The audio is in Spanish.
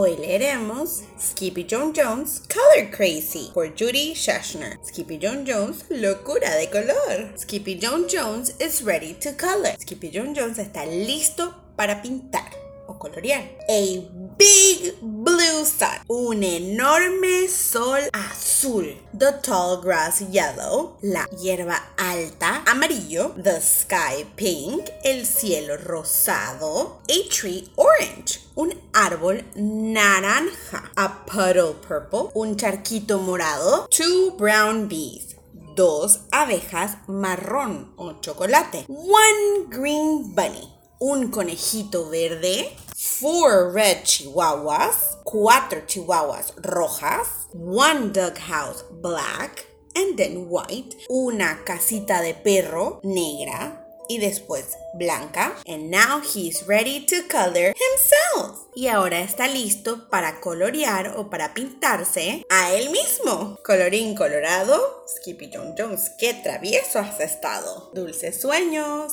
Hoy leeremos Skippy John Jones Color Crazy por Judy Schachner. Skippy John Jones, locura de color. Skippy John Jones is ready to color. Skippy John Jones está listo para pintar o colorear. A big blue sun. Un enorme sol azul. The tall grass yellow. La hierba alta amarillo. The sky pink. El cielo rosado. A tree orange. Un árbol naranja. A puddle purple. Un charquito morado. Two brown bees dos abejas marrón o chocolate. One green bunny. Un conejito verde. Four red chihuahuas. Cuatro chihuahuas rojas. One doghouse black. And then white. Una casita de perro negra y después blanca. And now he's ready to color himself. Y ahora está listo para colorear o para pintarse a él mismo. Colorín colorado, Skippy John Jones, qué travieso has estado. Dulces sueños.